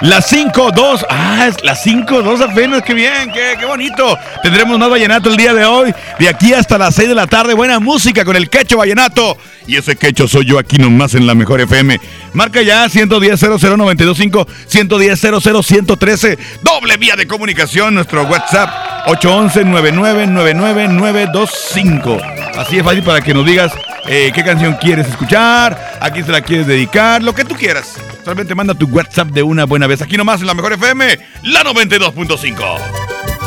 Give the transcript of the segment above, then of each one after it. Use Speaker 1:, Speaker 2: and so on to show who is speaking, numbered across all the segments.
Speaker 1: Las 5-2. Ah, es las 5-2 apenas. Qué bien, qué, qué bonito. Tendremos más vallenato el día de hoy. De aquí hasta las 6 de la tarde. Buena música con el quecho vallenato. Y ese quecho soy yo aquí nomás en la mejor FM. Marca ya 110 00925 110 113 Doble vía de comunicación. Nuestro WhatsApp 811 9999925 Así es fácil para que nos digas eh, qué canción quieres escuchar, a quién se la quieres dedicar, lo que tú quieras. Solamente manda tu WhatsApp de una buena vez. Aquí nomás en la mejor FM, la 92.5.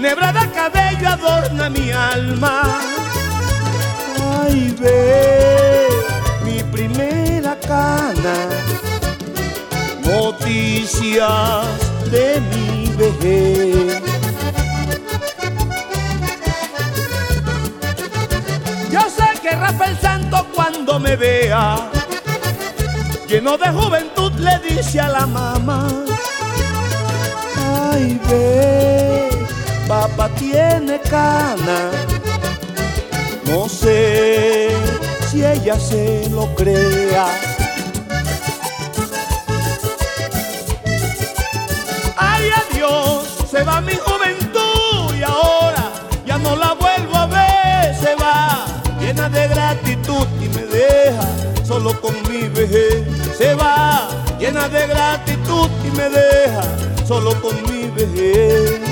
Speaker 2: de cabello adorna mi alma. Ay, ve mi primera cana, noticias de mi vejez. Yo sé que Rafael Santo cuando me vea lleno de juventud le dice a la mamá, ay ve, papá tiene cana, no sé si ella se lo crea. Ay adiós, se va mi juventud y ahora ya no la vuelvo a ver, se va llena de gratitud y me deja solo con mi vejez se va llena de gratitud y me deja solo con mi vejez.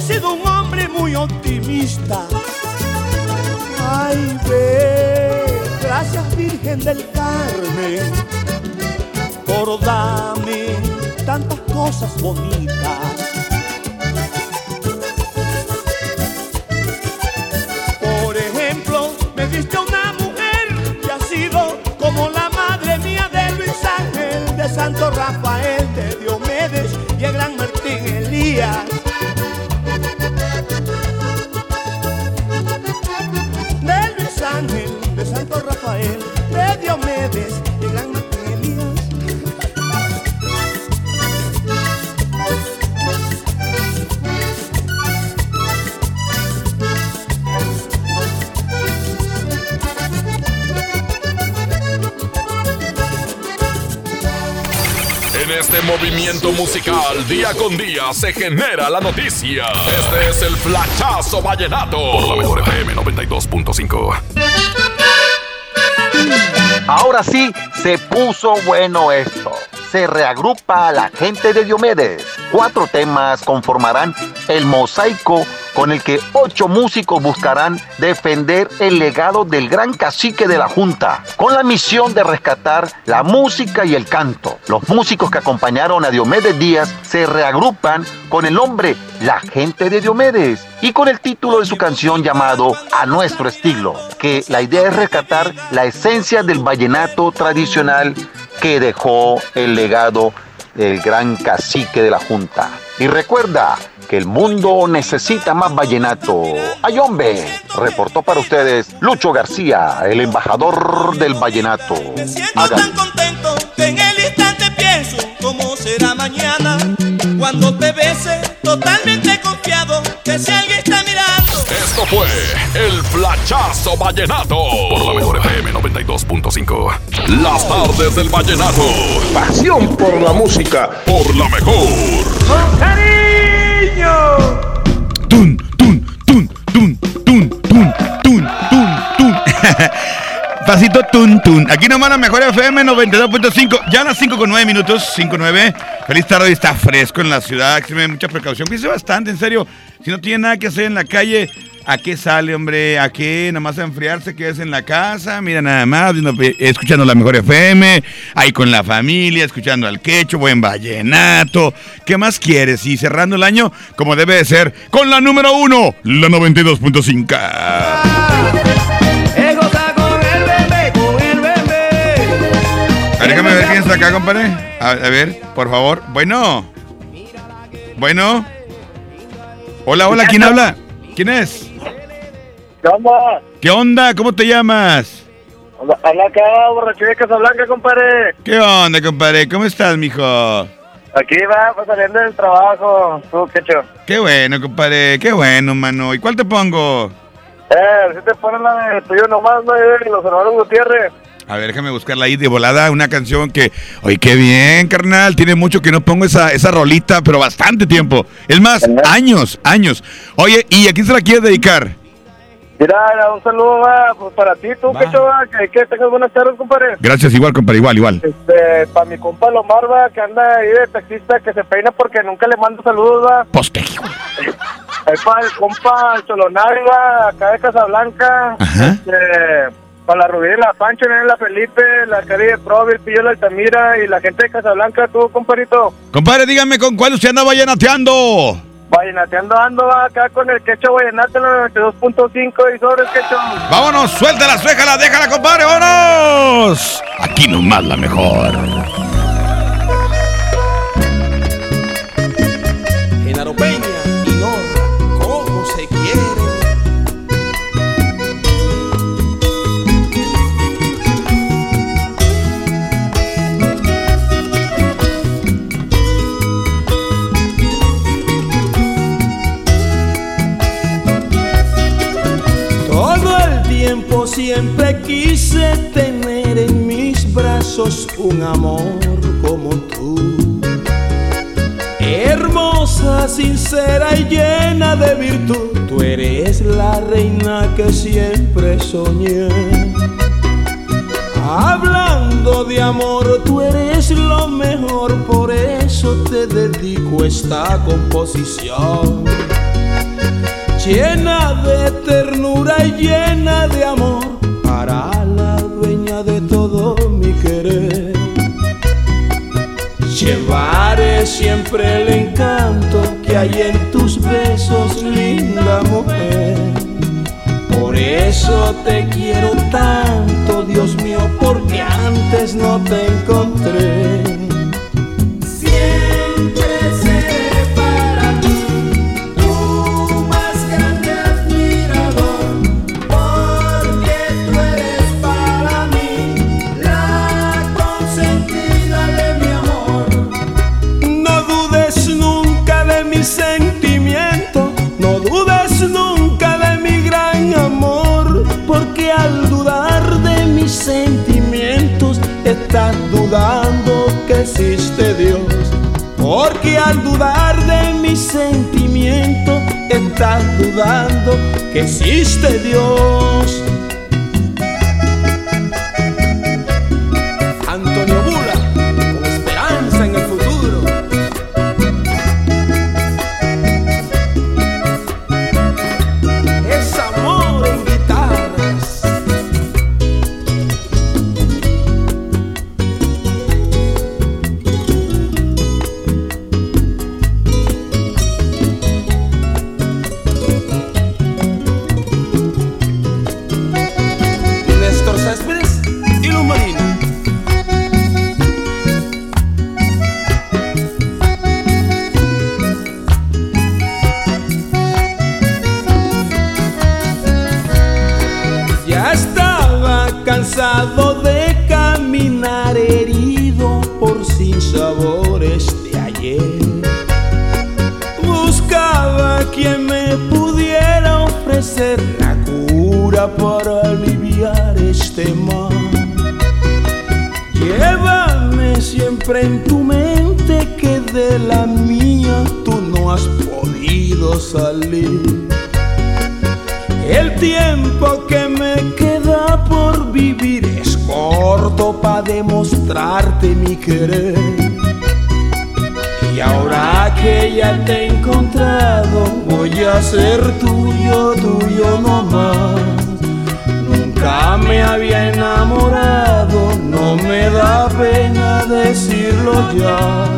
Speaker 2: He sido un hombre muy optimista. Ay, ve, gracias Virgen del Carmen, por darme tantas cosas bonitas. Por ejemplo, me diste una mujer que ha sido como la madre mía de Luis Ángel, de Santo Rafael,
Speaker 3: pensando movimiento musical, día con día se genera la noticia. Este es el Flachazo Vallenato. Por la mejor FM 92.5.
Speaker 4: Ahora sí, se puso bueno esto. Se reagrupa la gente de Diomedes. Cuatro temas conformarán el mosaico con el que ocho músicos buscarán defender el legado del gran cacique de la Junta, con la misión de rescatar la música y el canto. Los músicos que acompañaron a Diomedes Díaz se reagrupan con el nombre La gente de Diomedes y con el título de su canción llamado A nuestro estilo, que la idea es rescatar la esencia del vallenato tradicional que dejó el legado del gran cacique de la Junta. Y recuerda que el mundo necesita más vallenato. ¡Ay, hombre! Reportó para ustedes Lucho García, el embajador del vallenato.
Speaker 5: Me siento tan contento que en el instante pienso cómo será mañana cuando te bese totalmente confiado que si alguien está mirando.
Speaker 3: Esto fue el Flachazo Vallenato. Por la mejor FM 92.5. Las tardes del Vallenato.
Speaker 6: Pasión por la música.
Speaker 3: Por la mejor.
Speaker 1: Tun, tun, tun, Tun. Aquí nomás la mejor FM 92.5. Ya las 5 con 9 minutos, 5 9. Feliz tarde, está fresco en la ciudad. Extreme mucha precaución. Cuídense bastante, en serio. Si no tiene nada que hacer en la calle, ¿a qué sale, hombre? ¿A qué? Nada más a enfriarse, quédese en la casa. Mira, nada más, viendo- escuchando la mejor FM. Ahí con la familia, escuchando al quecho, buen vallenato. ¿Qué más quieres? Y cerrando el año, como debe de ser, con la número uno, la 92.5. acá, compadre. A, a ver, por favor. Bueno. Bueno. Hola, hola, ¿quién habla? ¿Quién es?
Speaker 7: ¿Qué onda?
Speaker 1: ¿Qué onda? ¿Cómo te llamas?
Speaker 7: Habla acá, borracho de Casablanca, compadre.
Speaker 1: ¿Qué onda, compadre? ¿Cómo estás, mijo?
Speaker 7: Aquí va, pues saliendo del trabajo. Tú, quecho.
Speaker 1: Qué bueno, compadre. Qué bueno, mano. ¿Y cuál te pongo?
Speaker 7: Eh, si te ponen la de tuyo nomás, ¿no? Eh, Los hermanos Gutiérrez.
Speaker 1: A ver, déjame buscarla ahí de volada. Una canción que. Oye, qué bien, carnal. Tiene mucho que no pongo esa, esa rolita, pero bastante tiempo. Es más, años, años. Oye, ¿y a quién se la quieres dedicar?
Speaker 7: Mira, un saludo va, pues, para ti, tú,
Speaker 1: Va.
Speaker 7: quecho, va, que, que tengas buenas tardes, compadre.
Speaker 1: Gracias, igual, compadre, igual, igual.
Speaker 7: Este, para mi compa Lomar, va, que anda ahí de taxista, que se peina porque nunca le mando saludos, va.
Speaker 1: Poste.
Speaker 7: Ahí para el compa Cholonari, va, acá de Casablanca.
Speaker 1: Ajá.
Speaker 7: Este, para la Rubí, la Pancho, la Felipe, la Cari de Provi, el Pillo, la Altamira y la gente de Casablanca, tú, comparito.
Speaker 1: Compadre, dígame con cuál usted anda vallenateando.
Speaker 7: Vallenateando ando acá con el quecho vallenato en el 92.5 y sobre el quecho.
Speaker 1: Vámonos, suéltala, suéltala, déjala, compadre, vámonos. Aquí nomás la mejor.
Speaker 5: Sincera y llena de virtud, tú eres la reina que siempre soñé. Hablando de amor, tú eres lo mejor, por eso te dedico esta composición. Llena de ternura y llena de amor para la dueña de todo mi querer. Llevaré siempre el encanto hay en tus besos, linda mujer. Por eso te quiero tanto, Dios mío, porque antes no te encontré. Porque al dudar de mi sentimiento, estás dudando que existe Dios. Corto para demostrarte mi querer. Y ahora que ya te he encontrado, voy a ser tuyo, tuyo nomás. Nunca me había enamorado, no me da pena decirlo ya.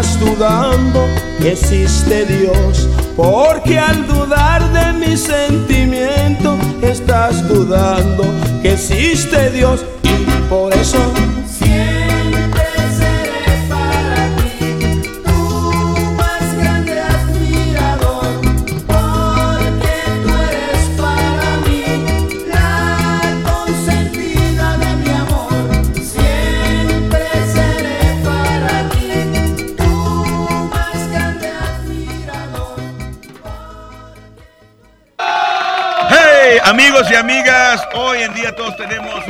Speaker 5: Estás dudando que existe Dios, porque al dudar de mis sentimientos estás dudando que existe Dios y por eso
Speaker 1: todos tenemos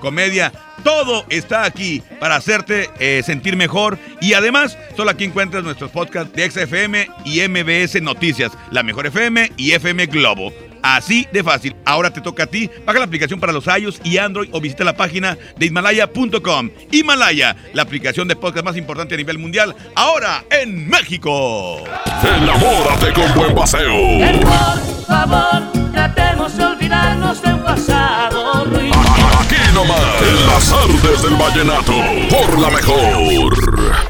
Speaker 1: comedia. Todo está aquí para hacerte eh, sentir mejor y además solo aquí encuentras nuestros podcasts de XFM y MBS Noticias, la mejor FM y FM Globo. Así de fácil. Ahora te toca a ti. Baja la aplicación para los iOS y Android o visita la página de Himalaya.com. Himalaya, la aplicación de podcast más importante a nivel mundial, ahora en México.
Speaker 3: Enamórate con buen paseo.
Speaker 7: Por favor, tratemos de olvidarnos de un pasado.
Speaker 3: Aquí nomás, en las artes del vallenato, por la mejor.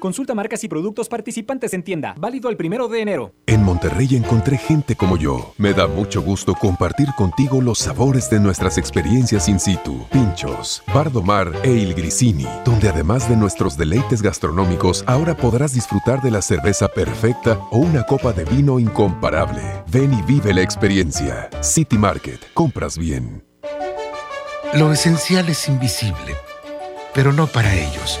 Speaker 8: Consulta marcas y productos participantes en tienda. Válido el primero de enero.
Speaker 9: En Monterrey encontré gente como yo. Me da mucho gusto compartir contigo los sabores de nuestras experiencias in situ. Pinchos, Bardomar e Il Grisini, donde además de nuestros deleites gastronómicos, ahora podrás disfrutar de la cerveza perfecta o una copa de vino incomparable. Ven y vive la experiencia. City Market. Compras bien.
Speaker 10: Lo esencial es invisible, pero no para ellos.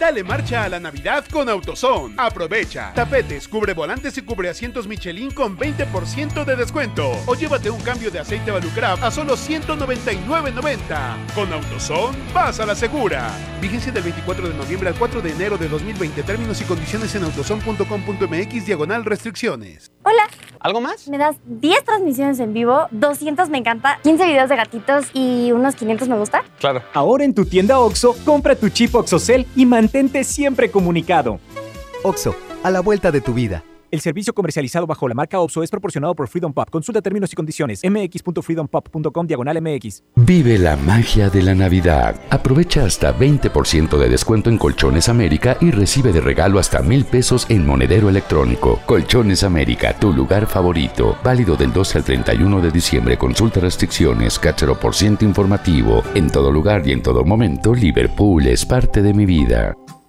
Speaker 11: Dale marcha a la Navidad con AutoZone. Aprovecha. Tapetes, cubre volantes y cubre asientos Michelin con 20% de descuento. O llévate un cambio de aceite Valucraft a solo 199.90. Con AutoZone, vas a la segura. Vigencia del 24 de noviembre al 4 de enero de 2020. Términos y condiciones en autozone.com.mx diagonal restricciones.
Speaker 12: Hola.
Speaker 11: ¿Algo más?
Speaker 12: Me das 10 transmisiones en vivo, 200 me encanta, 15 videos de gatitos y unos 500 me gusta.
Speaker 8: Claro. Ahora en tu tienda OXO, compra tu chip OXOCEL y mantente siempre comunicado.
Speaker 13: Oxo, a la vuelta de tu vida.
Speaker 8: El servicio comercializado bajo la marca OPSO es proporcionado por Freedom Pop. Consulta términos y condiciones. mx.freedompop.com diagonal mx.
Speaker 14: Vive la magia de la Navidad. Aprovecha hasta 20% de descuento en Colchones América y recibe de regalo hasta mil pesos en monedero electrónico. Colchones América, tu lugar favorito. Válido del 12 al 31 de diciembre. Consulta restricciones, cachero por ciento informativo. En todo lugar y en todo momento, Liverpool es parte de mi vida.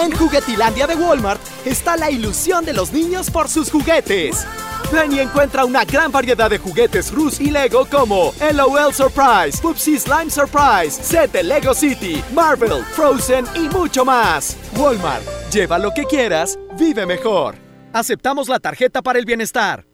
Speaker 15: En Juguetilandia de Walmart está la ilusión de los niños por sus juguetes. Ven y encuentra una gran variedad de juguetes Rus y Lego como LOL Surprise, Pupsi Slime Surprise, set de Lego City, Marvel, Frozen y mucho más. Walmart, lleva lo que quieras, vive mejor. Aceptamos la tarjeta para el bienestar.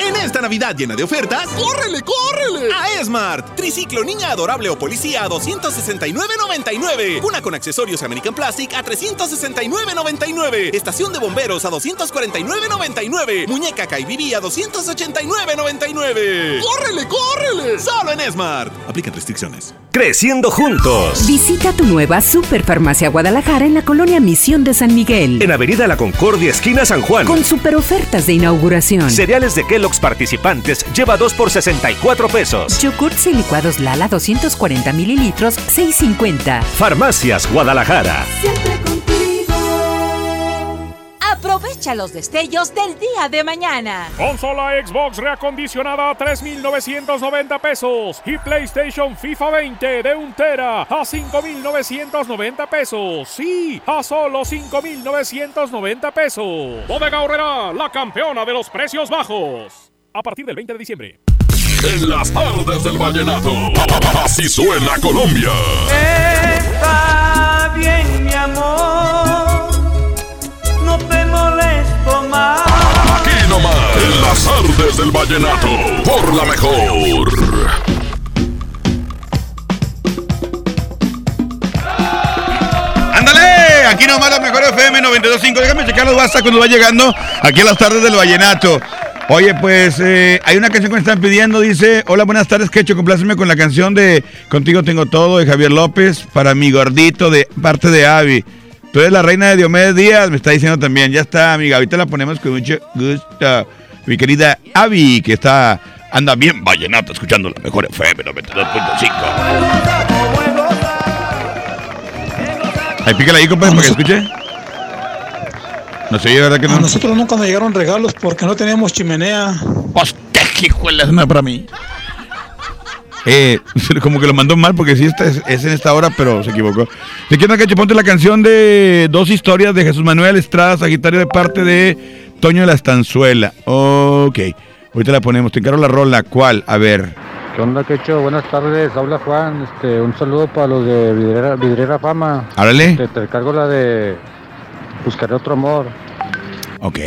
Speaker 16: En esta Navidad llena de ofertas, ¡córrele, córrele! A Esmart. Triciclo niña adorable o policía a 269.99. Una con accesorios American Plastic a 369.99. Estación de bomberos a 249.99. Muñeca Kaibibi a 289.99. ¡Córrele, córrele! Solo en Esmart. Aplican restricciones.
Speaker 17: Creciendo juntos.
Speaker 18: Visita tu nueva Superfarmacia Guadalajara en la colonia Misión de San Miguel.
Speaker 17: En Avenida La Concordia, esquina San Juan.
Speaker 18: Con super ofertas de inauguración.
Speaker 17: Cereales de Kellogg's participantes lleva 2 por 64 pesos.
Speaker 18: Yogurts y licuados Lala 240 mililitros, 6.50.
Speaker 17: Farmacias Guadalajara.
Speaker 19: Aprovecha
Speaker 17: los destellos del día de mañana.
Speaker 20: Consola Xbox reacondicionada a 3,990 pesos y PlayStation FIFA 20 de un tera a 5,990 pesos. Sí, a solo 5,990 pesos. Bodega Horrera, la campeona de los precios bajos. A partir del 20 de diciembre.
Speaker 21: En las tardes del vallenato, así suena Colombia.
Speaker 5: Está bien, mi amor. No te molesto más.
Speaker 21: Aquí nomás, en las tardes del vallenato, por la mejor.
Speaker 1: ¡Ándale! Aquí nomás la mejor FM 92.5. Déjame checar los WhatsApp cuando va llegando aquí a las tardes del vallenato. Oye, pues eh, hay una canción que me están pidiendo, dice, hola, buenas tardes, Quecho, compláceme con la canción de Contigo Tengo Todo de Javier López para mi gordito de parte de Avi. Tú eres la reina de Diomedes Díaz, me está diciendo también, ya está, amiga, ahorita la ponemos con mucho gusto. Mi querida Avi, que está, anda bien vallenato, escuchando la mejor FM 92.5. Ahí pícala ahí, compadre, para que escuche. No sé, ¿verdad que no?
Speaker 22: A nosotros nunca nos llegaron regalos porque no teníamos chimenea.
Speaker 1: ¡Hostia, qué hijuelas, no es para mí! Eh, como que lo mandó mal porque sí esta es, es en esta hora, pero se equivocó. Te quiero que ponte la canción de dos historias de Jesús Manuel Estrada Sagitario de parte de Toño de la Estanzuela. Ok, ahorita la ponemos. Te encargo la rola. ¿Cuál? A ver.
Speaker 23: ¿Qué onda, Quecho? Buenas tardes, habla Juan. Este, un saludo para los de Vidriera, Vidriera Fama.
Speaker 1: Árale.
Speaker 23: Te, te cargo la de Buscaré otro amor.
Speaker 1: Ok.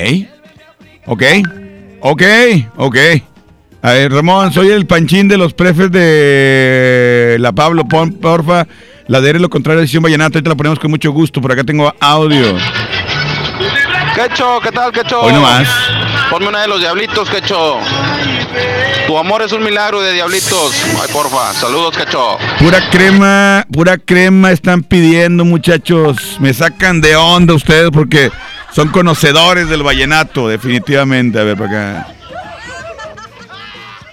Speaker 1: Ok. Ok. Ok. A ver, Ramón, soy el panchín de los prefes de la Pablo. Pon, porfa, la de lo contrario de Sesión Vallenato. Ahorita la ponemos con mucho gusto. Por acá tengo audio.
Speaker 24: Quecho, ¿qué tal, Quecho?
Speaker 1: Hoy nomás.
Speaker 24: Ponme una de los diablitos, Quecho. Tu amor es un milagro de diablitos. Ay, porfa. Saludos, Quecho.
Speaker 1: Pura crema, pura crema están pidiendo, muchachos. Me sacan de onda ustedes porque son conocedores del vallenato, definitivamente. A ver, para acá.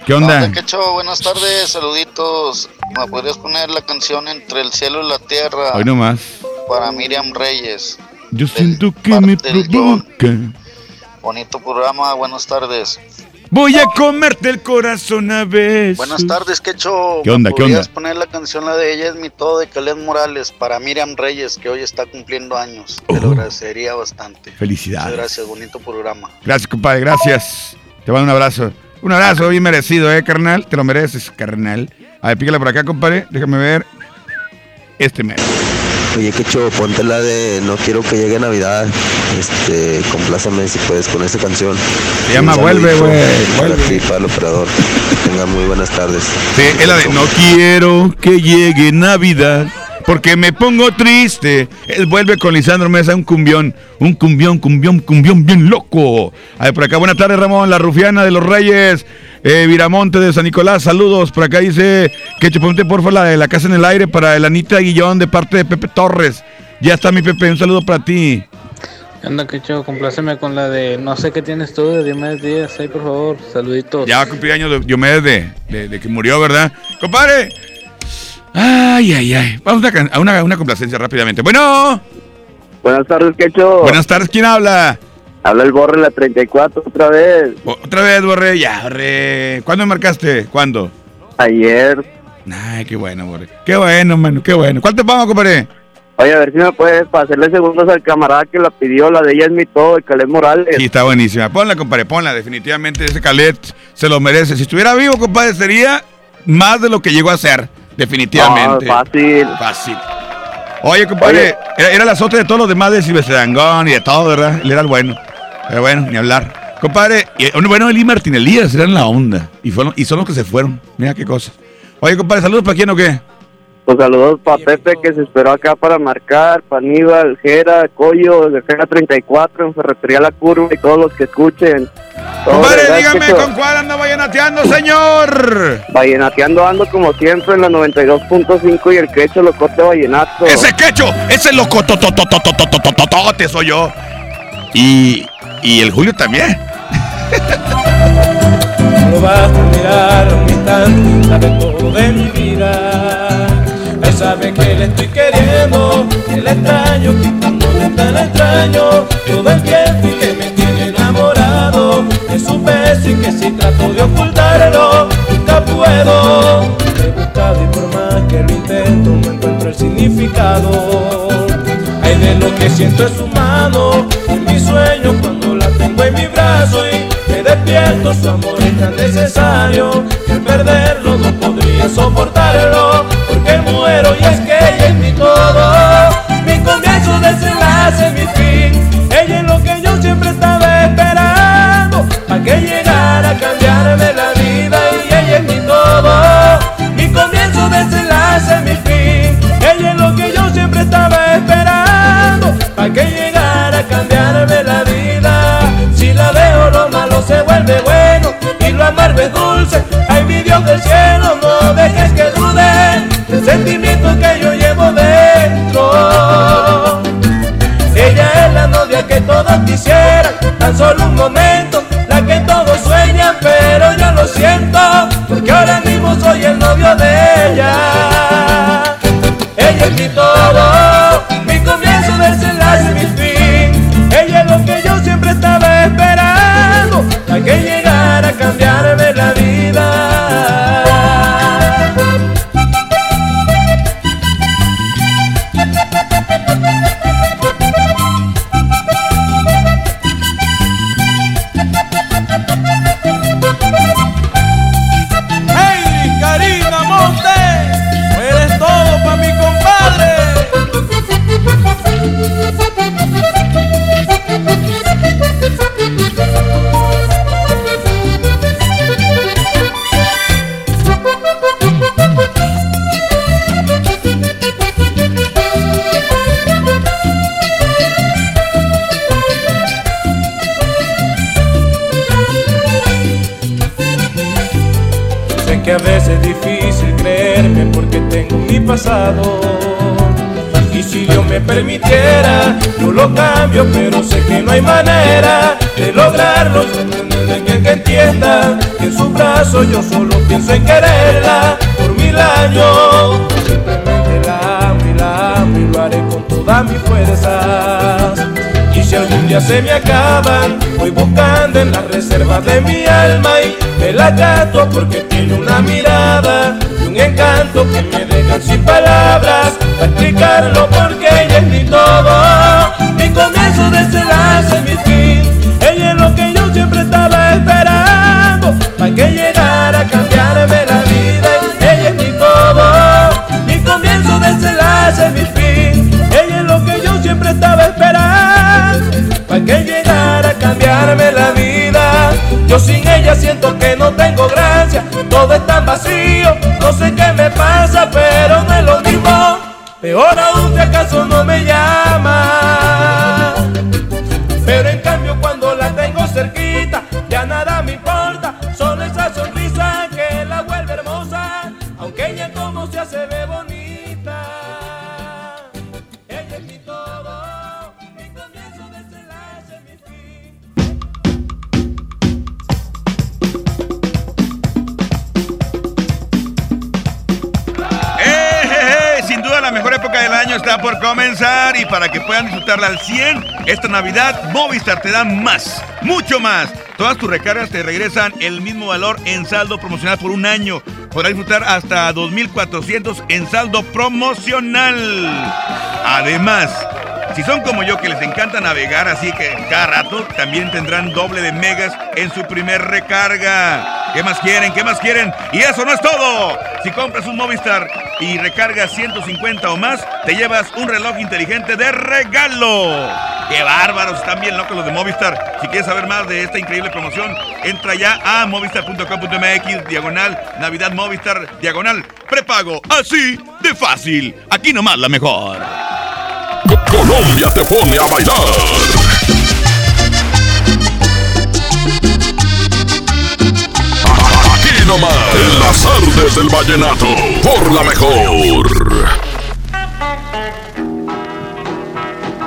Speaker 1: ¿Qué onda?
Speaker 25: Quecho, buenas tardes, saluditos. ¿Me podrías poner la canción Entre el cielo y la tierra?
Speaker 1: Hoy nomás.
Speaker 25: Para Miriam Reyes.
Speaker 1: Yo siento que me provoca.
Speaker 25: Bonito programa, buenas tardes.
Speaker 1: Voy a comerte el corazón a veces.
Speaker 25: Buenas tardes, Quecho.
Speaker 1: ¿Qué onda,
Speaker 25: ¿Me
Speaker 1: qué onda?
Speaker 25: podrías poner la canción, la de Ella es mi todo, de Caled Morales, para Miriam Reyes, que hoy está cumpliendo años. Te lo agradecería bastante.
Speaker 1: Oh. Felicidades.
Speaker 25: Muchas gracias, bonito programa.
Speaker 1: Gracias, compadre, gracias. Te mando un abrazo. Un abrazo bien merecido, ¿eh, carnal? Te lo mereces, carnal. A ver, pícale por acá, compadre. Déjame ver. Este mes.
Speaker 26: Oye, Quecho, ponte la de No quiero que llegue Navidad. Este, compláceme si puedes con esta canción.
Speaker 1: Se llama Vuelve, güey,
Speaker 26: Para
Speaker 1: vuelve.
Speaker 26: ti, para el operador. Tengan muy buenas tardes.
Speaker 1: Sí, es la de No quiero que llegue Navidad. Porque me pongo triste. Él vuelve con Lisandro Mesa, un cumbión. Un cumbión, cumbión, cumbión bien loco. A ver, por acá, buenas tardes, Ramón, la rufiana de los Reyes. Eh, Viramonte de San Nicolás, saludos. Por acá dice que ponte porfa la de la casa en el aire para el Anita Guillón de parte de Pepe Torres. Ya está mi Pepe, un saludo para ti.
Speaker 23: Anda, Quecho, compláceme con la de No sé qué tienes tú de Diomedes Díaz. Ahí, por favor, saluditos.
Speaker 1: Ya va a cumplir años de Diomedes de, de- de que murió, ¿verdad? Compadre. Ay, ay, ay. Vamos a una, a complacencia rápidamente. Bueno.
Speaker 27: Buenas tardes, Quecho.
Speaker 1: Buenas tardes, ¿quién habla?
Speaker 27: Habla el Borre, la 34, otra vez.
Speaker 1: Otra vez, Borre, ya, Borre. ¿Cuándo me marcaste? ¿Cuándo?
Speaker 27: Ayer.
Speaker 1: Ay, qué bueno, Borre. Qué bueno, mano, qué bueno. ¿Cuál te pongo, compadre?
Speaker 27: Oye, a ver si me puedes para hacerle segundos al camarada que la pidió, la de ella es mi todo, de Caleb Morales.
Speaker 1: Sí, está buenísima. Ponla, compadre, ponla. Definitivamente ese Calet se lo merece. Si estuviera vivo, compadre, sería más de lo que llegó a ser. Definitivamente.
Speaker 27: No, fácil.
Speaker 1: Fácil. Oye, compadre, Era, era el azote de todos los demás de Silvestre Dangón y de todo, ¿verdad? Él era el bueno. Pero bueno, ni hablar. Compadre, y, eh, bueno, él y Martín Elías eran la onda. Y, fueron, y son los que se fueron. Mira qué cosas. Oye, compadre, ¿saludos para quién o qué?
Speaker 27: Pues saludos para Pepe que se esperó acá para marcar, para Aníbal, Jera, Coyo, de Jera 34, en Ferretería La Curva y todos los que escuchen.
Speaker 1: Compadre, dígame con cuál anda vallenateando, señor.
Speaker 27: Vallenateando ando como siempre en la 92.5 y el quecho locote vallenato.
Speaker 1: Ese quecho, ese locoto, te soy yo. Y, y el Julio también.
Speaker 5: No vas a mirar mi sabe todo de mi vida. Sabe que le estoy queriendo, que le extraño, que no es tan extraño. Todo el tiempo que me si trato de ocultarlo, nunca puedo. He buscado y por más que lo intento, no encuentro el significado. Ay, de lo que siento es humano, en mi sueño cuando la tengo en mi brazo y me despierto, su amor es tan necesario que perderlo no podría soportarlo, y es que ella es mi todo, mi comienzo, desenlace, mi fin, ella es lo que yo siempre estaba esperando, para que llegara a cambiarme la vida y ella es mi todo, mi comienzo, desenlace, mi fin, ella es lo que yo siempre estaba esperando, para que llegara a cambiarme la vida, si la veo lo malo se vuelve bueno y lo amargo es dulce, ay mi Dios del cielo que todos quisieran, tan solo un momento, pero sé que no hay manera de lograrlo. De que, que entienda que en su brazo yo solo pienso en quererla por mil años. Simplemente la amo y la amo y lo haré con todas mis fuerzas. Y si algún día se me acaban, voy buscando en las reservas de mi alma y me la gato porque tiene una mirada y un encanto que me dejan sin palabras para explicarlo porque ella es mi todo, mi comienzo, desenlace, mi fin. Ella es lo que yo siempre estaba esperando para que llegara a cambiarme la vida. Ella es mi todo, mi comienzo, desenlace, mi fin. Ella es lo que yo siempre estaba esperando para que llegara a cambiarme la vida. Yo sin ella siento que no tengo gracia, todo es tan vacío, no sé qué me pasa, pero no es lo mismo. Peor aún acaso no me llama.
Speaker 1: Comenzar y para que puedan disfrutarla al 100, esta Navidad Movistar te da más, mucho más. Todas tus recargas te regresan el mismo valor en saldo promocional por un año. Podrás disfrutar hasta 2.400 en saldo promocional. Además, si son como yo que les encanta navegar, así que cada rato también tendrán doble de megas en su primer recarga. ¿Qué más quieren? ¿Qué más quieren? Y eso no es todo. Si compras un Movistar y recargas 150 o más, te llevas un reloj inteligente de regalo. ¡Qué bárbaros! Están bien locos los de Movistar. Si quieres saber más de esta increíble promoción, entra ya a movistar.com.mx, diagonal, Navidad Movistar, diagonal, prepago. Así de fácil. Aquí nomás la mejor.
Speaker 21: Colombia te pone a bailar. Nomás, en las artes del vallenato, por la mejor.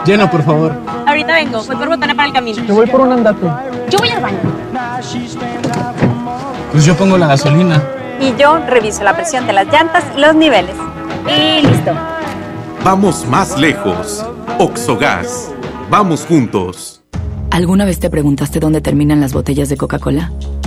Speaker 28: Llena, por favor.
Speaker 29: Ahorita vengo, voy por botana para el camino.
Speaker 28: Yo voy por un andate.
Speaker 29: Yo voy al baño.
Speaker 28: Pues yo pongo la gasolina.
Speaker 29: Y yo reviso la presión de las llantas y los niveles. Y listo.
Speaker 30: Vamos más lejos. Oxogas. Vamos juntos.
Speaker 31: ¿Alguna vez te preguntaste dónde terminan las botellas de Coca-Cola?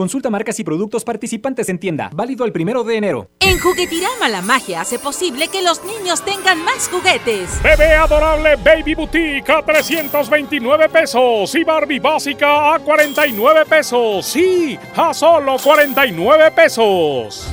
Speaker 8: Consulta marcas y productos participantes en tienda. Válido el primero de enero.
Speaker 17: En Juguetirama la magia hace posible que los niños tengan más juguetes.
Speaker 20: Bebé adorable Baby Boutique a 329 pesos y Barbie básica a 49 pesos. Sí, a solo 49 pesos.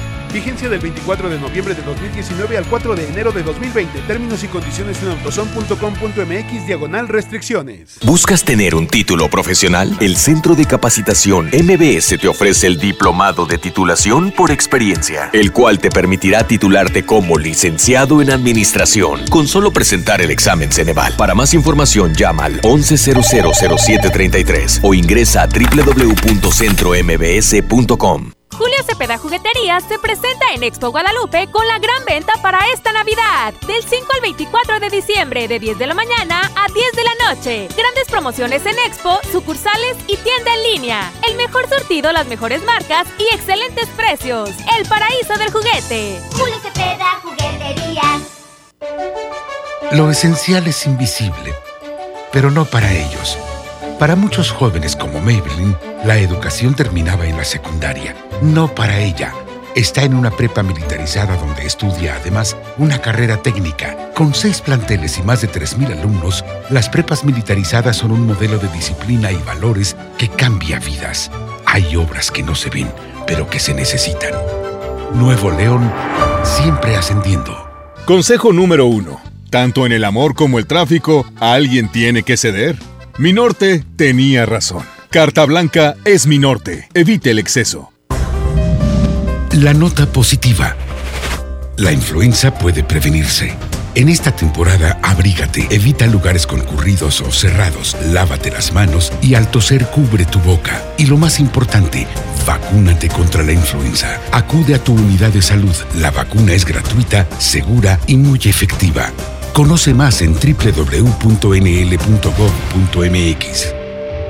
Speaker 11: Vigencia del 24 de noviembre de 2019 al 4 de enero de 2020. Términos y condiciones en autozone.com.mx diagonal restricciones.
Speaker 32: ¿Buscas tener un título profesional? El Centro de Capacitación MBS te ofrece el Diplomado de Titulación por Experiencia, el cual te permitirá titularte como licenciado en Administración con solo presentar el examen Ceneval. Para más información llama al 11000733 o ingresa a www.centrombs.com.
Speaker 33: Julio Cepeda Jugueterías se presenta en Expo Guadalupe con la gran venta para esta Navidad. Del 5 al 24 de diciembre, de 10 de la mañana a 10 de la noche. Grandes promociones en Expo, sucursales y tienda en línea. El mejor surtido, las mejores marcas y excelentes precios. El paraíso del juguete.
Speaker 12: Julio Cepeda Jugueterías.
Speaker 10: Lo esencial es invisible, pero no para ellos. Para muchos jóvenes como Maybelline, la educación terminaba en la secundaria. No para ella. Está en una prepa militarizada donde estudia además una carrera técnica. Con seis planteles y más de 3.000 alumnos, las prepas militarizadas son un modelo de disciplina y valores que cambia vidas. Hay obras que no se ven, pero que se necesitan. Nuevo León, siempre ascendiendo.
Speaker 34: Consejo número uno. Tanto en el amor como el tráfico, alguien tiene que ceder. Mi norte tenía razón. Carta Blanca es mi norte. Evite el exceso.
Speaker 10: La nota positiva. La influenza puede prevenirse. En esta temporada, abrígate, evita lugares concurridos o cerrados, lávate las manos y al toser cubre tu boca. Y lo más importante, vacúnate contra la influenza. Acude a tu unidad de salud. La vacuna es gratuita, segura y muy efectiva. Conoce más en www.nl.gov.mx.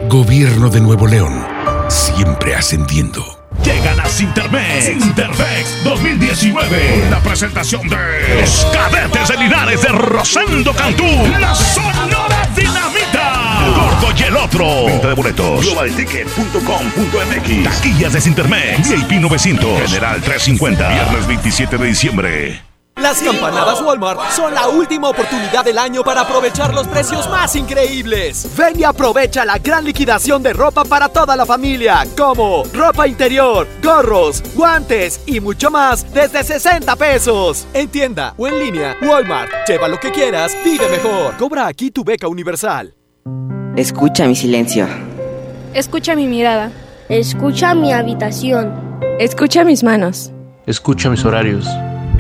Speaker 10: Gobierno de Nuevo León, siempre ascendiendo.
Speaker 35: Llegan a Sintermex. Sintermex 2019. La presentación de los cadetes de Linares de Rosendo Cantú. La Sonora Dinamita. Gordo y el otro. Venta de boletos. Globalticket.com.mx. Taquillas de Sintermex. VIP 900. General 350. Viernes 27 de diciembre.
Speaker 15: Las campanadas Walmart son la última oportunidad del año para aprovechar los precios más increíbles. Ven y aprovecha la gran liquidación de ropa para toda la familia, como ropa interior, gorros, guantes y mucho más desde 60 pesos. En tienda o en línea, Walmart. Lleva lo que quieras, vive mejor. Cobra aquí tu beca universal.
Speaker 36: Escucha mi silencio.
Speaker 37: Escucha mi mirada.
Speaker 38: Escucha mi habitación.
Speaker 37: Escucha mis manos.
Speaker 39: Escucha mis horarios.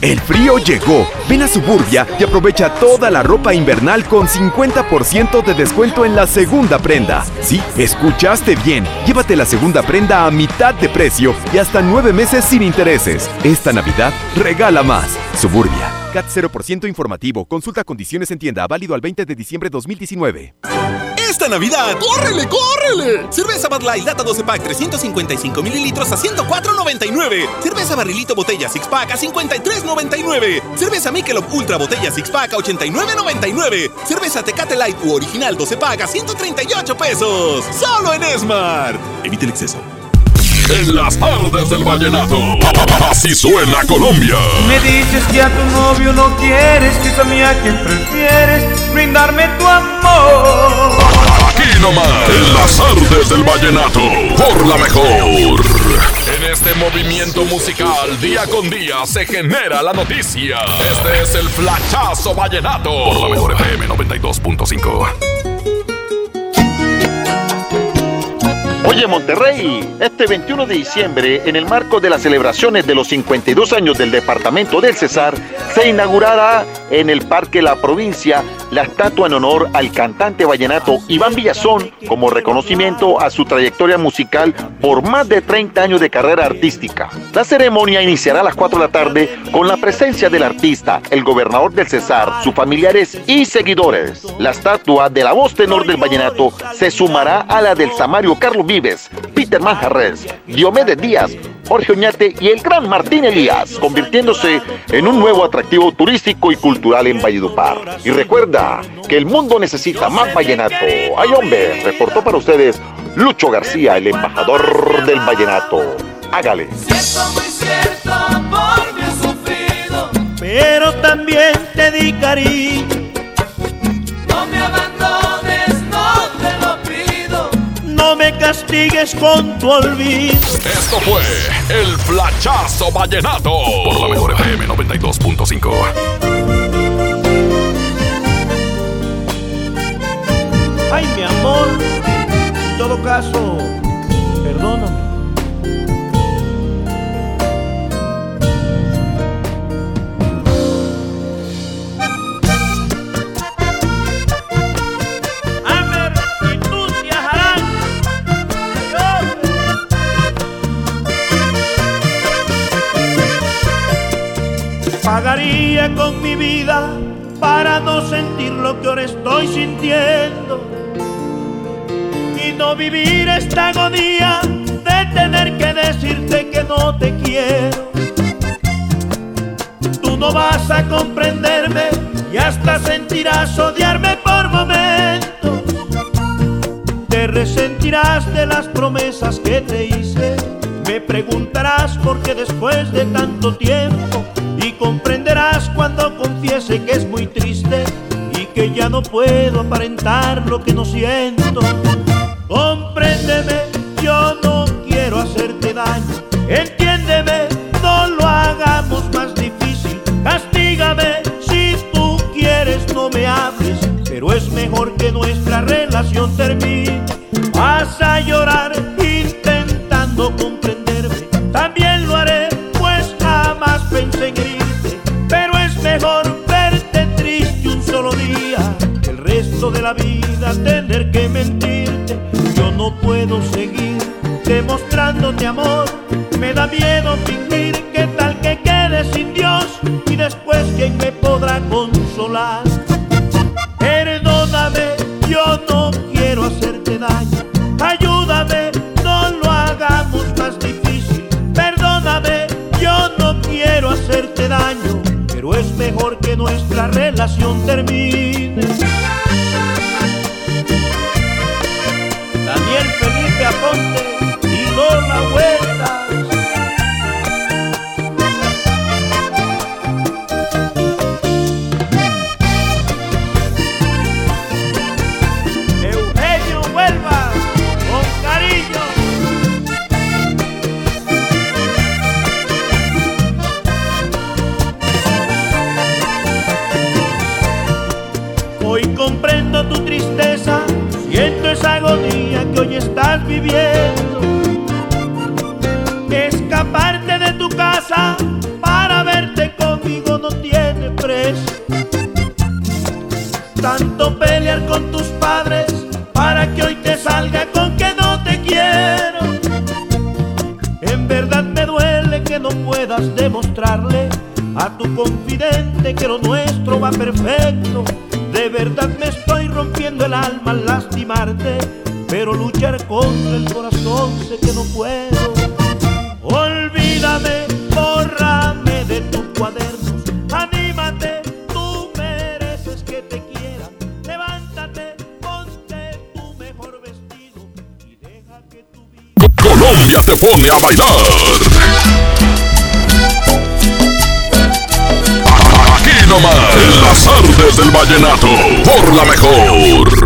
Speaker 40: El frío llegó. Ven a Suburbia y aprovecha toda la ropa invernal con 50% de descuento en la segunda prenda. Sí, escuchaste bien. Llévate la segunda prenda a mitad de precio y hasta nueve meses sin intereses. Esta Navidad regala más. Suburbia. CAT 0% informativo. Consulta condiciones en tienda. Válido al 20 de diciembre 2019.
Speaker 16: Esta Navidad, ¡córrele, córrele! Cerveza Bud Light Lata 12 Pack 355 mililitros a 104.99. Cerveza Barrilito Botella Six Pack a 53.99. Cerveza Michelob Ultra Botella Six Pack a 89.99. Cerveza Tecate Light u Original 12 Pack a 138 pesos. Solo en Esmar. Evite el exceso.
Speaker 3: En las tardes del vallenato. Así suena Colombia.
Speaker 2: Me dices que a tu novio no quieres, que es a mí a quien prefieres, brindarme tu amor.
Speaker 3: Aquí nomás, en las tardes del vallenato, por la mejor. En este movimiento musical, día con día, se genera la noticia. Este es el flachazo vallenato. Por la mejor FM 92.5.
Speaker 4: Oye Monterrey, este 21 de diciembre, en el marco de las celebraciones de los 52 años del Departamento del Cesar, se inaugurará en el Parque La Provincia la estatua en honor al cantante vallenato Iván Villazón como reconocimiento a su trayectoria musical por más de 30 años de carrera artística. La ceremonia iniciará a las 4 de la tarde con la presencia del artista, el gobernador del Cesar, sus familiares y seguidores. La estatua de la voz tenor del vallenato se sumará a la del Samario Carlos Vives, Peter Manjarres, Diomedes Díaz, Jorge Oñate y el gran Martín Elías, convirtiéndose en un nuevo atractivo turístico y cultural en Valledupar. Y recuerda que el mundo necesita más vallenato. Ay hombre, reportó para ustedes Lucho García, el embajador del vallenato. Hágale.
Speaker 2: Pero también te di cariño.
Speaker 41: No me abandones,
Speaker 2: me castigues con tu olvido.
Speaker 3: Esto fue el flachazo vallenato. Por la mejor FM 92.5.
Speaker 2: Ay, mi amor, en todo caso, perdóname. Pagaría con mi vida para no sentir lo que ahora estoy sintiendo y no vivir esta agonía de tener que decirte que no te quiero. Tú no vas a comprenderme y hasta sentirás odiarme por momentos. Te resentirás de las promesas que te hice. Me preguntarás por qué después de tanto tiempo y comprenderás cuando confiese que es muy triste y que ya no puedo aparentar lo que no siento. Compréndeme, yo no quiero hacerte daño. Entiéndeme, no lo hagamos más difícil. Castígame si tú quieres, no me hables. Pero es mejor que nuestra relación termine. Vas a llorar intentando puedo seguir demostrándote amor. Me da miedo fingir que tal que quede sin Dios. Y después, ¿quién me podrá consolar? Perdóname, yo no quiero hacerte daño. Ayúdame, no lo hagamos más difícil. Perdóname, yo no quiero hacerte daño. Pero es mejor que nuestra relación termine. Pelear con tus padres para que hoy te salga con que no te quiero. En verdad me duele que no puedas demostrarle a tu confidente que lo nuestro va perfecto. De verdad me estoy rompiendo el alma al lastimarte, pero luchar contra el corazón sé que no puedo. Olvídame, Te
Speaker 3: pone a bailar. Aquí nomás, en las artes del vallenato, por la mejor.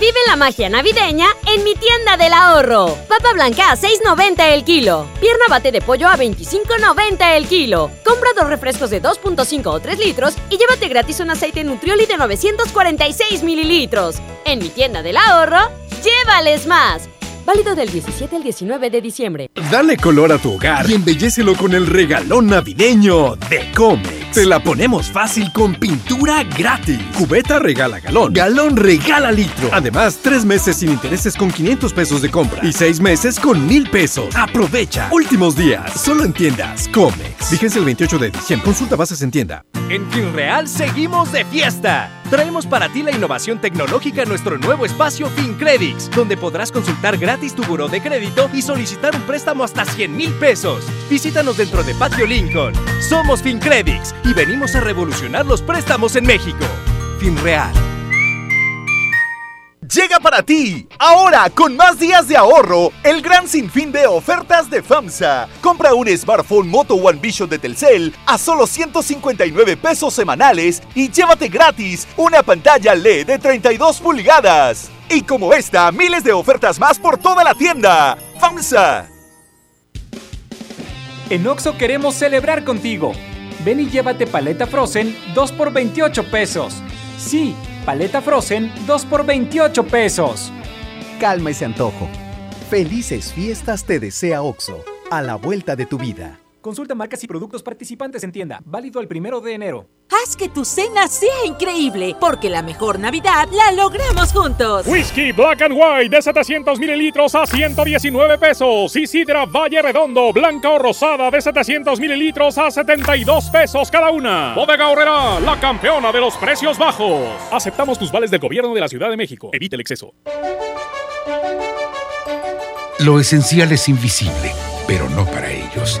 Speaker 42: Vive la magia navideña en mi tienda del ahorro. Papa blanca a 6.90 el kilo. Pierna bate de pollo a 25.90 el kilo. Compra dos refrescos de 2.5 o 3 litros y llévate gratis un aceite Nutrioli de 946 mililitros. En mi tienda del ahorro, llévales más. Válido del 17 al 19 de diciembre.
Speaker 43: Dale color a tu hogar y embellécelo con el regalón navideño de Comex. Te la ponemos fácil con pintura gratis. Cubeta regala galón. Galón regala litro. Además, tres meses sin intereses con 500 pesos de compra y seis meses con mil pesos. Aprovecha. Últimos días. Solo en tiendas Comex. Vigencia el 28 de diciembre. Consulta bases en tienda.
Speaker 44: En FinReal seguimos de fiesta. Traemos para ti la innovación tecnológica en nuestro nuevo espacio FinCredits, donde podrás consultar gratis tu buró de crédito y solicitar un préstamo hasta 100 mil pesos. Visítanos dentro de Patio Lincoln. Somos FinCredits y venimos a revolucionar los préstamos en México. FinReal.
Speaker 15: Llega para ti, ahora con más días de ahorro, el gran sinfín de ofertas de FAMSA. Compra un smartphone Moto One Vision de Telcel a solo 159 pesos semanales y llévate gratis una pantalla LED de 32 pulgadas. Y como esta, miles de ofertas más por toda la tienda. FAMSA.
Speaker 8: En Oxo queremos celebrar contigo. Ven y llévate paleta Frozen 2 por 28 pesos. Sí, paleta Frozen 2 por 28 pesos.
Speaker 13: Calma ese antojo. Felices fiestas te desea Oxo, a la vuelta de tu vida.
Speaker 8: Consulta marcas y productos participantes en tienda. Válido el primero de enero.
Speaker 17: Haz que tu cena sea increíble, porque la mejor Navidad la logramos juntos.
Speaker 20: Whisky Black and White de 700 mililitros a 119 pesos. Y sidra Valle Redondo, blanca o rosada de 700 mililitros a 72 pesos cada una. Bodega Horrera, la campeona de los precios bajos. Aceptamos tus vales del gobierno de la Ciudad de México. Evita el exceso.
Speaker 10: Lo esencial es invisible, pero no para ellos.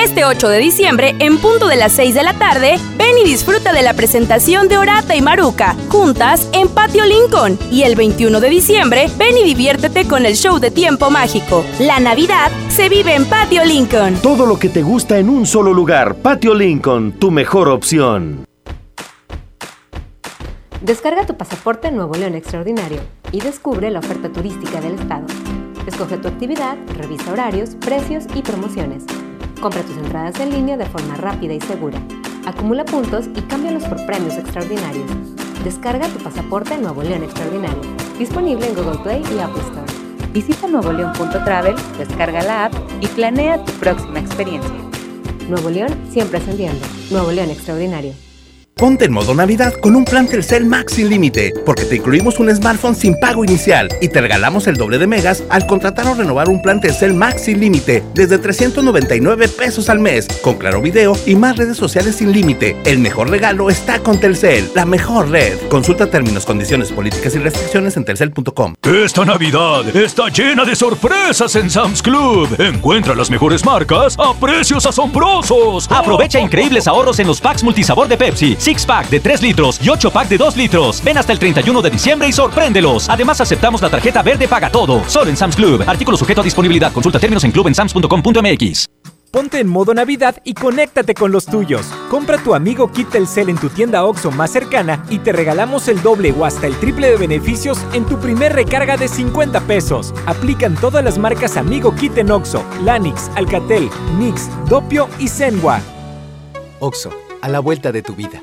Speaker 42: Este 8 de diciembre, en punto de las 6 de la tarde, ven y disfruta de la presentación de Orata y Maruca, juntas en Patio Lincoln. Y el 21 de diciembre, ven y diviértete con el show de tiempo mágico. La Navidad se vive en Patio Lincoln.
Speaker 35: Todo lo que te gusta en un solo lugar. Patio Lincoln, tu mejor opción.
Speaker 45: Descarga tu pasaporte Nuevo León Extraordinario y descubre la oferta turística del estado. Escoge tu actividad, revisa horarios, precios y promociones. Compra tus entradas en línea de forma rápida y segura. Acumula puntos y cámbialos por premios extraordinarios. Descarga tu pasaporte Nuevo León Extraordinario. Disponible en Google Play y Apple Store. Visita nuevoleón.travel, descarga la app y planea tu próxima experiencia. Nuevo León siempre ascendiendo. Nuevo León Extraordinario.
Speaker 35: Ponte en modo Navidad con un plan Telcel Max sin límite, porque te incluimos un smartphone sin pago inicial y te regalamos el doble de megas al contratar o renovar un plan Telcel Max sin límite desde 399 pesos al mes, con claro video y más redes sociales sin límite. El mejor regalo está con Telcel, la mejor red. Consulta términos, condiciones, políticas y restricciones en telcel.com.
Speaker 46: Esta Navidad está llena de sorpresas en Sam's Club. Encuentra las mejores marcas a precios asombrosos.
Speaker 47: Aprovecha increíbles ahorros en los packs multisabor de Pepsi, Six Pack de 3 litros y 8 Pack de 2 litros. Ven hasta el 31 de diciembre y sorpréndelos. Además, aceptamos la tarjeta verde Paga Todo. Solo en Sam's Club. Artículo sujeto a disponibilidad. Consulta términos en clubensams.com.mx.
Speaker 8: Ponte en modo Navidad y conéctate con los tuyos. Compra tu amigo Kit Telcel en tu tienda OXO más cercana y te regalamos el doble o hasta el triple de beneficios en tu primer recarga de 50 pesos. Aplican todas las marcas Amigo Kit en OXO, Lanix, Alcatel, Mix, Dopio y Zenwa.
Speaker 48: OXO, a la vuelta de tu vida.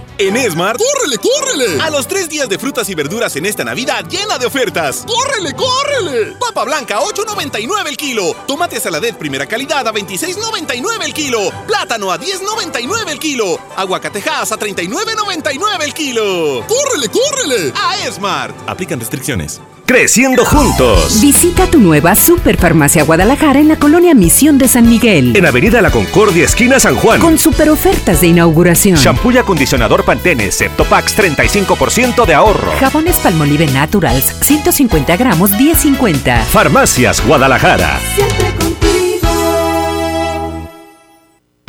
Speaker 16: En Esmar, ¡córrele, córrele! A los tres días de frutas y verduras en esta Navidad llena de ofertas. ¡Córrele, córrele! Papa blanca, 8.99 el kilo. Tomate saladet primera calidad a 26.99 el kilo. Plátano a 10.99 el kilo. Aguacatejas a 39.99 el kilo. ¡Córrele, córrele! A Esmar. Aplican restricciones.
Speaker 49: Creciendo juntos.
Speaker 50: Visita tu nueva Superfarmacia Guadalajara en la colonia Misión de San Miguel.
Speaker 49: En Avenida La Concordia, esquina San Juan.
Speaker 50: Con super ofertas de inauguración.
Speaker 49: Shampoo y acondicionador Pantene Septopax 35% de ahorro.
Speaker 50: Jabones Palmolive Naturals 150 gramos 10.50.
Speaker 49: Farmacias Guadalajara.
Speaker 51: Siempre contigo.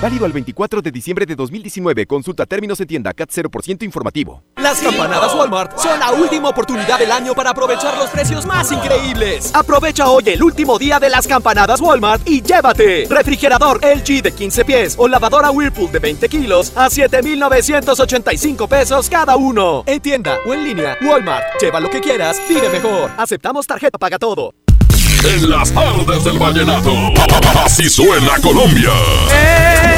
Speaker 15: Válido al 24 de diciembre de 2019. Consulta términos en tienda CAT 0% informativo.
Speaker 47: Las campanadas Walmart son la última oportunidad del año para aprovechar los precios más increíbles. Aprovecha hoy el último día de las campanadas Walmart y llévate refrigerador LG de 15 pies o lavadora Whirlpool de 20 kilos a 7,985 pesos cada uno. En tienda o en línea, Walmart. Lleva lo que quieras, vive mejor. Aceptamos tarjeta paga todo.
Speaker 3: En las tardes del vallenato. Así suena Colombia.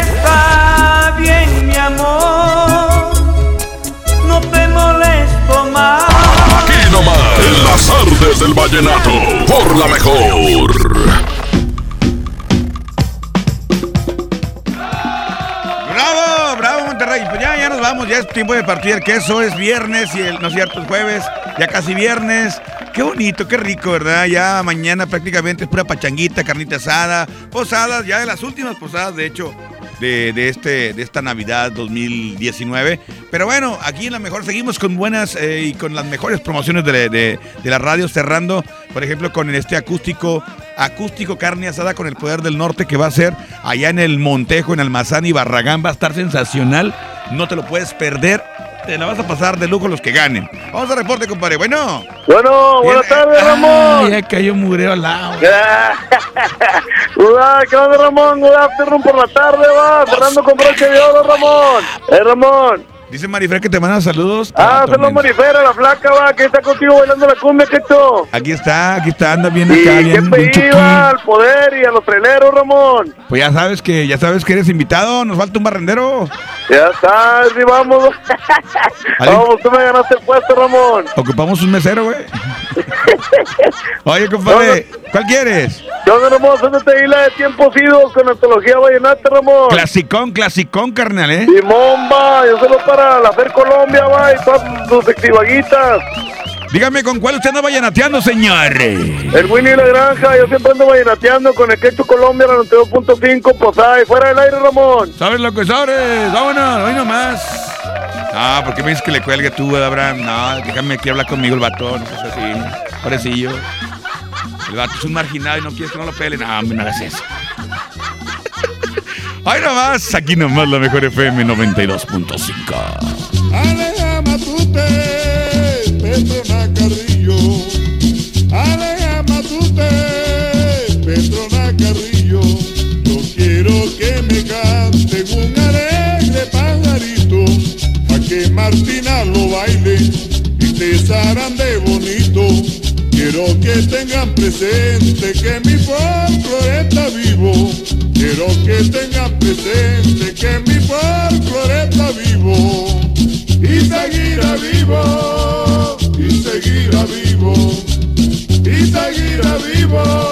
Speaker 5: Está bien, mi amor. No te molesto más.
Speaker 3: Aquí nomás. En las tardes del vallenato. Por la mejor.
Speaker 1: Pues ya, ya nos vamos, ya es tiempo de partir el queso, es viernes y el, no es cierto, es jueves, ya casi viernes. Qué bonito, qué rico, ¿verdad? Ya mañana prácticamente es pura pachanguita, carnita asada, posadas, ya de las últimas posadas, de hecho, de, de este, de esta Navidad 2019. Pero bueno, aquí en la mejor seguimos con buenas eh, y con las mejores promociones de, de- de la radio, cerrando, por ejemplo, con este acústico, acústico carne asada con el poder del norte que va a ser allá en el Montejo, en Almazán y Barragán. Va a estar sensacional, no te lo puedes perder. Te la vas a pasar de lujo los que ganen. Vamos al reporte, compadre. Bueno.
Speaker 7: Bueno, buenas tardes, Ramón.
Speaker 1: Ya cayó mugreo al lado.
Speaker 7: ¿qué onda, Ramón? Good afternoon por la tarde, va. Fernando con broche de oro, Ramón. Eh, Ramón.
Speaker 1: Dice Marifer que te manda saludos.
Speaker 7: Ah, saludos, Marifera, la flaca, va. Que está contigo bailando la cumbia, que esto.
Speaker 1: Aquí está, aquí está, anda bien acá,
Speaker 7: qué
Speaker 1: bien, bien
Speaker 7: pedido al poder y a los traileros, Ramón.
Speaker 1: Pues ya sabes que, ya sabes que eres invitado, nos falta un barrendero.
Speaker 7: Ya está, sí, vamos. vamos, tú me ganaste el puesto, Ramón.
Speaker 1: Ocupamos un mesero, güey. Oye, compadre, ¿cuál quieres?
Speaker 7: Yo no, Ramón, son de Teguila de tiempos idos con antología vallenata, Ramón.
Speaker 1: Clasicón, clasicón, carnal, ¿eh?
Speaker 7: Simón, va. Yo solo para la Fer Colombia, va. Y todas sus extivaguitas.
Speaker 1: Dígame, ¿con cuál usted anda vallenateando, señor?
Speaker 7: El Winnie La Granja, yo siempre ando vallenateando con el Quecho Colombia, la 92.5, posada y fuera del aire, Ramón.
Speaker 1: ¿Sabes lo que sabes? Vámonos, hoy nomás. Ah, ¿por qué me dices que le cuelgue tú, Abraham? No, déjame aquí hablar conmigo el vato, no seas así. Pobrecillo. El vato es un marginado y no quieres que no lo pele. No, hombre, no hagas eso.
Speaker 52: Ahí nomás, aquí nomás la mejor FM 92.5.
Speaker 53: Aleja Matute, Petrona Carrillo. Aleja Matute, Petrona Carrillo. Yo quiero que me canten un alegre pajarito, pa' que Martina lo baile y te de bonito. Quiero que tengan presente que mi folclore está vivo. Quiero que tengan presente que mi folclore está vivo. Y seguirá vivo, y seguirá vivo, y seguirá vivo,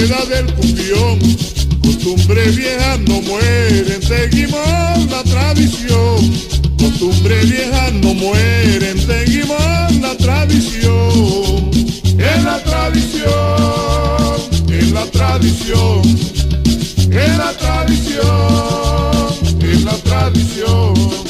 Speaker 53: rueda del cumbión. Costumbre vieja no mueren, seguimos la tradición. Costumbre vieja no mueren, seguimos la tradición. En la tradición, en la tradición, en la tradición, en la tradición.